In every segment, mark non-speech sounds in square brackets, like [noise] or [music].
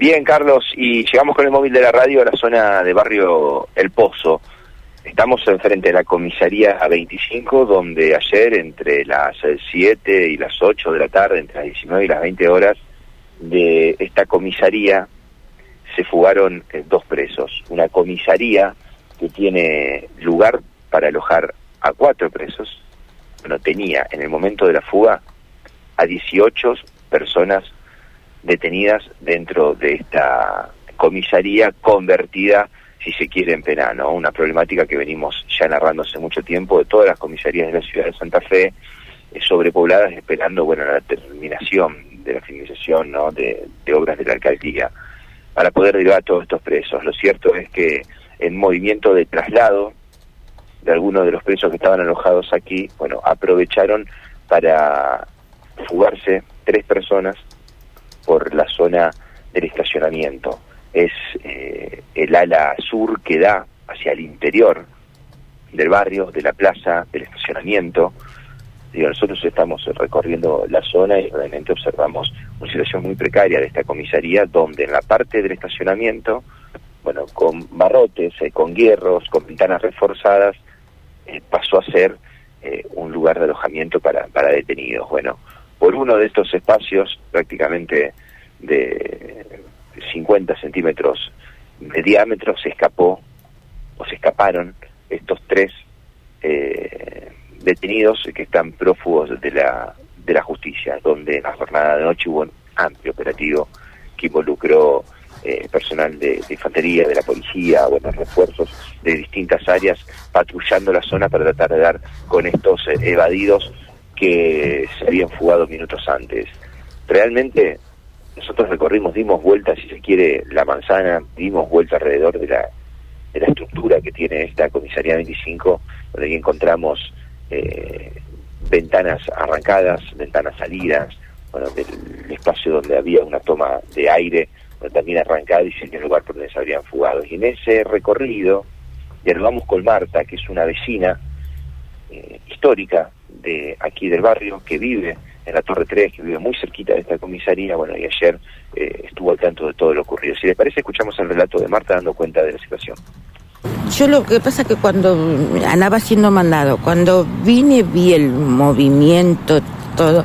Bien, Carlos, y llegamos con el móvil de la radio a la zona de barrio El Pozo. Estamos enfrente de la comisaría A25, donde ayer entre las 7 y las 8 de la tarde, entre las 19 y las 20 horas, de esta comisaría se fugaron eh, dos presos. Una comisaría que tiene lugar para alojar a cuatro presos, bueno, tenía en el momento de la fuga a 18 personas detenidas dentro de esta comisaría convertida, si se quiere, en penal, ¿no? Una problemática que venimos ya narrando hace mucho tiempo de todas las comisarías de la ciudad de Santa Fe, eh, sobrepobladas, esperando, bueno, la terminación de la finalización, ¿no? De, obras de la alcaldía para poder derivar a todos estos presos. Lo cierto es que en movimiento de traslado de algunos de los presos que estaban alojados aquí, bueno, aprovecharon para fugarse tres personas por la zona del estacionamiento. Es eh, el ala sur que da hacia el interior del barrio, de la plaza, del estacionamiento. Digo, nosotros estamos recorriendo la zona y realmente observamos una situación muy precaria de esta comisaría, donde en la parte del estacionamiento, bueno, con barrotes, eh, con hierros, con ventanas reforzadas, eh, pasó a ser un lugar de alojamiento para, para detenidos. Bueno, por uno de estos espacios prácticamente de 50 centímetros de diámetro se escapó o se escaparon estos tres eh, detenidos que están prófugos de la, de la justicia, donde en la jornada de noche hubo un amplio operativo que involucró eh, personal de, infantería, de la policía, buenos refuerzos de distintas áreas patrullando la zona para tratar de dar con estos eh, evadidos que se habían fugado minutos antes. Realmente nosotros recorrimos, dimos vuelta, si se quiere, la manzana, dimos vuelta alrededor de la, de la estructura que tiene esta comisaría 25, donde encontramos eh, ventanas arrancadas, ventanas salidas, bueno, del espacio donde había una toma de aire, también arrancada y sería el lugar por donde se habrían fugado. Y en ese recorrido dialogamos con Marta, que es una vecina eh, histórica de aquí del barrio que vive en la Torre 3, que vive muy cerquita de esta comisaría, bueno, y ayer eh, estuvo al tanto de todo lo ocurrido. Si le parece, escuchamos el relato de Marta dando cuenta de la situación. Yo lo que pasa es que cuando andaba siendo mandado, cuando vine vi el movimiento, todo.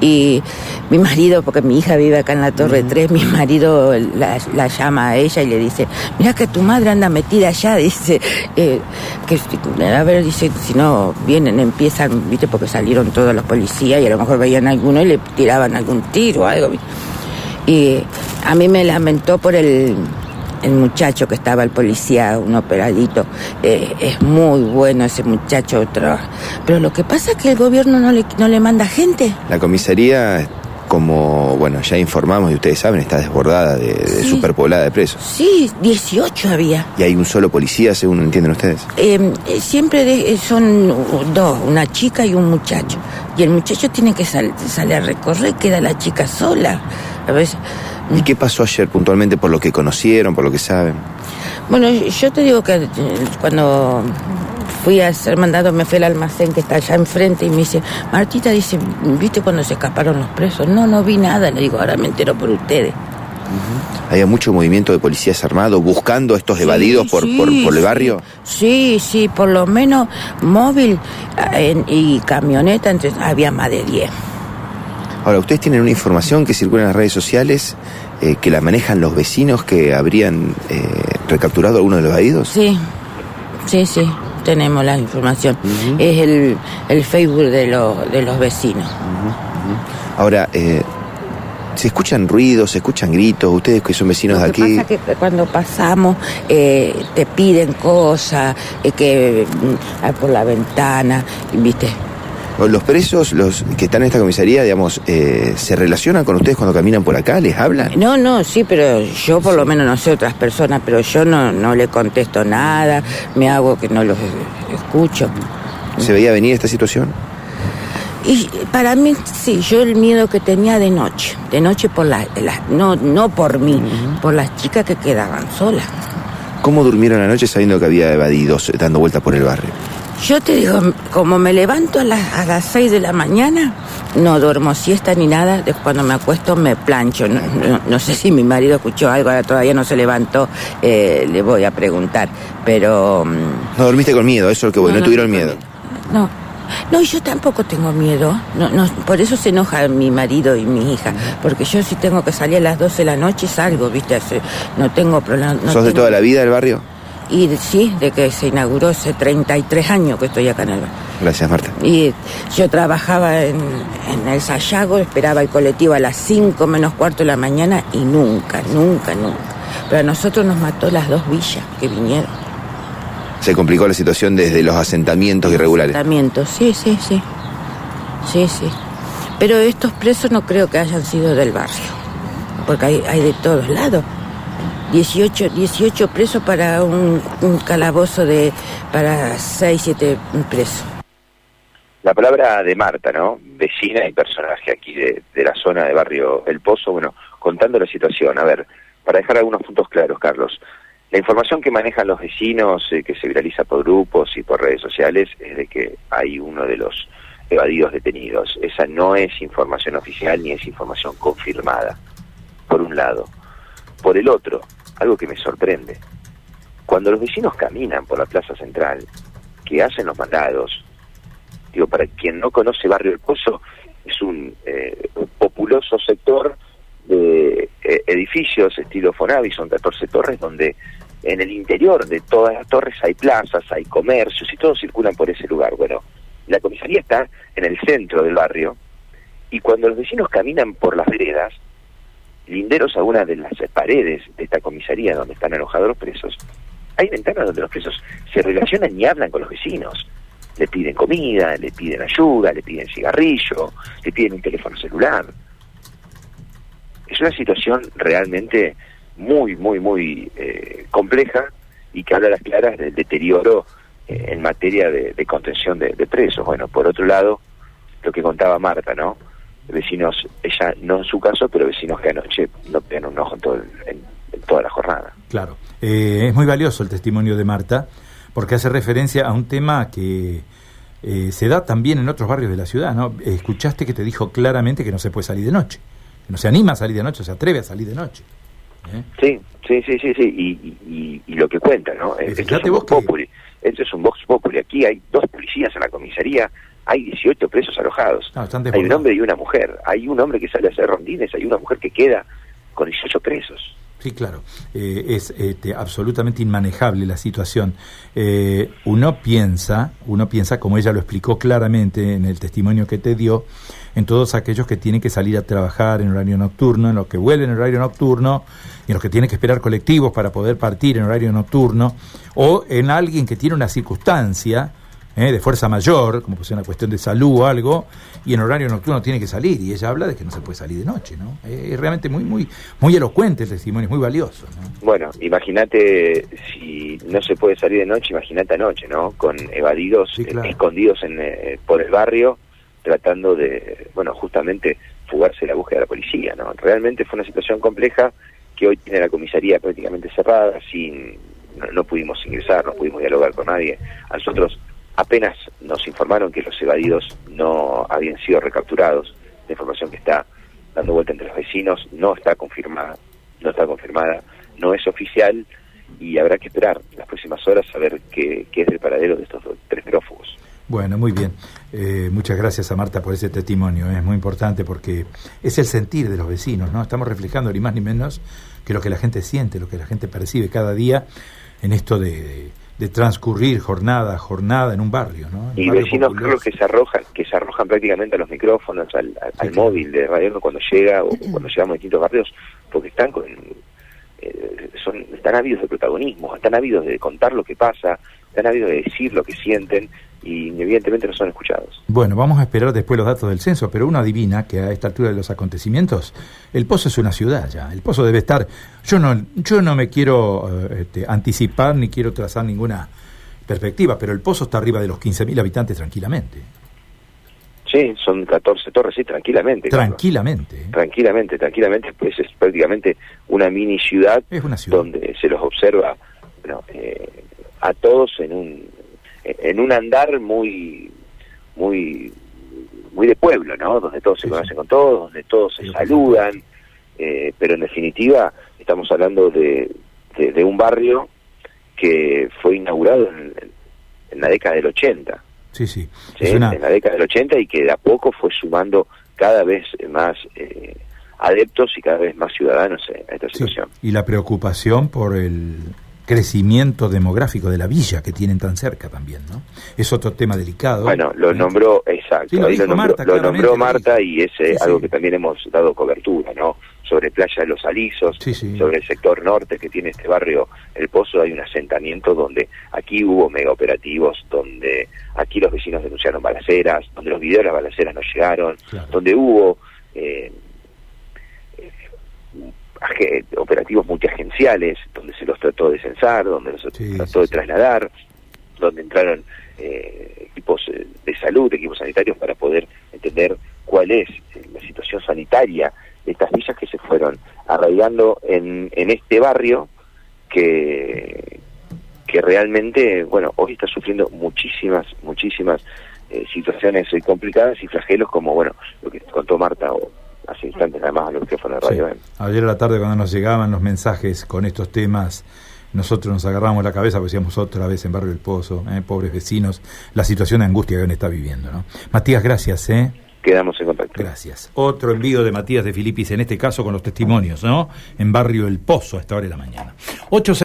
Y mi marido, porque mi hija vive acá en la Torre 3, mi marido la, llama a ella y le dice, mira que tu madre anda metida allá, [laughs] dice, eh, que a ver, dice, si no vienen, empiezan, viste, porque salieron todos los policías y a lo mejor veían a alguno y le tiraban algún tiro o algo. Y a mí me lamentó por el el muchacho que estaba, el policía, un operadito, eh, es muy bueno ese muchacho. Otro. Pero lo que pasa es que el gobierno no le, no le manda gente. La comisaría, como, bueno, ya informamos y ustedes saben, está desbordada de, superpoblada de presos. Sí, 18 había. ¿Y hay un solo policía, según entienden ustedes? Em, eh, siempre son dos, una chica y un muchacho. Y el muchacho tiene que salir a recorrer, queda la chica sola. A veces ¿Y qué pasó ayer puntualmente por lo que conocieron, por lo que saben? Bueno, yo te digo que eh, cuando fui a ser mandado me fui al almacén que está allá enfrente y me dice, Martita dice, ¿viste cuando se escaparon los presos? No, no vi nada, le digo, ahora me entero por ustedes. ¿Había mucho movimiento de policías armados buscando a estos evadidos por, por, el barrio? Sí, sí, por lo menos móvil eh, y camioneta, entonces había más de 10. Ahora, ustedes tienen una información que circula en las redes sociales eh, que la manejan los vecinos que habrían eh, recapturado a alguno de los evadidos. Sí, sí, sí, tenemos la información. Es el, el, Facebook de, de los vecinos. Ahora, eh, ¿Se escuchan ruidos, se escuchan gritos? Ustedes que son vecinos de aquí. Pasa que cuando pasamos te piden cosas, que mm, por la ventana, ¿viste? Los presos, los que están en esta comisaría, digamos, eh, ¿se relacionan con ustedes cuando caminan por acá? ¿Les hablan? No, no, sí, pero yo por lo menos no sé otras personas, pero yo no, no le contesto nada, me hago que no los escucho. ¿Se veía venir esta situación? Y para mí, sí, yo el miedo que tenía de noche, de noche por las, no, no por mí, por las chicas que quedaban solas. ¿Cómo durmieron la noche sabiendo que había evadidos dando vueltas por el barrio? Yo te digo, como me levanto a las, a las 6 de la mañana, no duermo siesta ni nada, después cuando me acuesto me plancho. No, no- no sé si mi marido escuchó algo, ahora todavía no se levantó, eh, le voy a preguntar, pero... mm, No dormiste con miedo, eso es lo que voy, no, tuvieron miedo. No, no, yo tampoco tengo miedo. No, no, por eso se enoja mi marido y mi hija, porque yo si tengo que salir a las 12 de la noche salgo, ¿viste? No tengo problema. no ¿Sos de toda la vida del barrio? Y sí, de que se inauguró hace 33 años que estoy acá en el barrio. Gracias, Marta. Y yo trabajaba en, en el Sayago, esperaba el colectivo a las 5 menos cuarto de la mañana y nunca, nunca, nunca. Pero a nosotros nos mató las dos villas que vinieron. Se complicó la situación desde los asentamientos irregulares. Tratamientos, sí, sí, sí. Sí, sí. Pero estos presos no creo que hayan sido del barrio, porque hay, hay de todos lados. 18, 18 presos para un, calabozo de para 6, 7 presos. La palabra de Marta, ¿no? Vecina y personaje aquí de, de la zona de barrio El Pozo, bueno, contando la situación. A ver, para dejar algunos puntos claros, Carlos. La información que manejan los vecinos, eh, que se viraliza por grupos y por redes sociales, es de que hay uno de los evadidos detenidos. Esa no es información oficial ni es información confirmada, por un lado. Por el otro, algo que me sorprende. Cuando los vecinos caminan por la plaza central, que hacen los mandados, digo, para quien no conoce Barrio El Pozo, es un eh, populoso sector de eh, edificios estilo Fonavi, son 14 torres, donde en el interior de todas las torres hay plazas, hay comercios y todos circulan por ese lugar. Bueno, la comisaría está en el centro del barrio y cuando los vecinos caminan por las veredas, linderos a una de las paredes de esta comisaría donde están alojados los presos, hay ventanas donde los presos se relacionan y hablan con los vecinos. Le piden comida, le piden ayuda, le piden cigarrillo, le piden un teléfono celular. Es una situación realmente muy, muy, muy eh, compleja y que habla a las claras del deterioro eh, en materia de, contención de presos. Bueno, por otro lado, lo que contaba Marta, ¿no? Vecinos, ella no en su caso, pero vecinos que anoche no pegan un ojo en, todo el- en- en toda la jornada. Claro. Eh, es muy valioso el testimonio de Marta porque hace referencia a un tema que eh, se da también en otros barrios de la ciudad, ¿no? Escuchaste que te dijo claramente que no se puede salir de noche, que no se anima a salir de noche, se atreve a salir de noche. ¿eh? Sí, sí, sí, sí, sí. Y, y- y- y lo que cuenta, ¿no? Esto es un Vox que- Populi. Esto es un Vox Populi. Aquí hay dos policías en la comisaría, hay 18 presos alojados. No, están hay un hombre y una mujer. Hay un hombre que sale a hacer rondines, hay una mujer que queda con 18 presos. Sí, claro. Eh, es este, absolutamente inmanejable la situación. Eh, uno piensa, uno piensa, como ella lo explicó claramente en el testimonio que te dio, en todos aquellos que tienen que salir a trabajar en horario nocturno, en los que vuelven en horario nocturno, en los que tienen que esperar colectivos para poder partir en horario nocturno, o en alguien que tiene una circunstancia eh, de fuerza mayor, como pues una cuestión de salud o algo, y en horario nocturno tiene que salir, y ella habla de que no se puede salir de noche, ¿no? Eh, es realmente muy, muy, muy elocuente el testimonio, es muy valioso, ¿no? Bueno, imagínate si no se puede salir de noche, imagínate anoche, ¿no? Con evadidos Sí, claro. eh, escondidos en, eh, por el barrio, tratando de, bueno, justamente fugarse de la búsqueda de la policía, ¿no? Realmente fue una situación compleja que hoy tiene la comisaría prácticamente cerrada, sin, no, no pudimos ingresar, no pudimos dialogar con nadie. A nosotros apenas nos informaron que los evadidos no habían sido recapturados. La información que está dando vuelta entre los vecinos no está confirmada, no está confirmada, no es oficial y habrá que esperar las próximas horas a ver qué, es del paradero de estos dos- tres prófugos. Bueno, muy bien. Eh, muchas gracias a Marta por ese testimonio. Es muy importante porque es el sentir de los vecinos, ¿no? Estamos reflejando ni más ni menos que lo que la gente siente, lo que la gente percibe cada día en esto de, de- de transcurrir jornada a jornada en un barrio, ¿no? En Y barrio vecinos populoso. creo que se arrojan, que se arrojan prácticamente a los micrófonos, al, al- al claro. móvil de Radio cuando llega o [clears throat] cuando llegamos a distintos barrios, porque están con eh, son están ávidos de protagonismo, están ávidos de contar lo que pasa, están ávidos de decir lo que sienten y evidentemente no son escuchados. Bueno, vamos a esperar después los datos del censo, pero uno adivina que a esta altura de los acontecimientos, el Pozo es una ciudad ya. El Pozo debe estar. Yo no, yo no me quiero eh, este, anticipar ni quiero trazar ninguna perspectiva, pero el Pozo está arriba de los 15.000 habitantes tranquilamente. Sí, son 14 torres, sí, tranquilamente. Tranquilamente. Tranquilamente, tranquilamente, pues es prácticamente una mini ciudad Es una ciudad. donde se los observa bueno, eh, a todos en un en un andar muy, muy, muy de pueblo, ¿no? Donde todos se conocen con todos, donde todos se saludan, eh, pero en definitiva estamos hablando de, de, un barrio que fue inaugurado en, la década del 80. Sí, sí. En la década del 80 y que de a poco fue sumando cada vez más eh, adeptos y cada vez más ciudadanos a esta situación. Y la preocupación por el crecimiento demográfico de la villa que tienen tan cerca también, ¿no? Es otro tema delicado. Bueno, lo nombró, exacto, lo, nombró, Marta, y es eh, algo que también hemos dado cobertura, ¿no? Sobre Playa de los Alisos, sobre el sector norte que tiene este barrio El Pozo, hay un asentamiento donde aquí hubo mega operativos, donde aquí los vecinos denunciaron balaceras, donde los videos de las balaceras no llegaron, donde hubo... Eh, operativos multiagenciales, donde se los trató de censar, donde los trató de trasladar, donde entraron eh, equipos eh, de salud, equipos sanitarios para poder entender cuál es eh, la situación sanitaria de estas villas que se fueron arraigando en, en este barrio que, que realmente, bueno, hoy está sufriendo muchísimas, muchísimas situaciones complicadas y flagelos como, bueno, lo que contó Marta o, instantes además lo que fue en radio. Ayer a la tarde cuando nos llegaban los mensajes con estos temas, nosotros nos agarramos la cabeza, porque decíamos otra vez en Barrio del Pozo, ¿eh? pobres vecinos, la situación de angustia que hoy está viviendo. ¿no? Matías, gracias. ¿eh? Quedamos en contacto. Gracias. Otro envío de Matías de Filipis, en este caso con los testimonios, ¿no? En Barrio El Pozo, a esta hora de la mañana.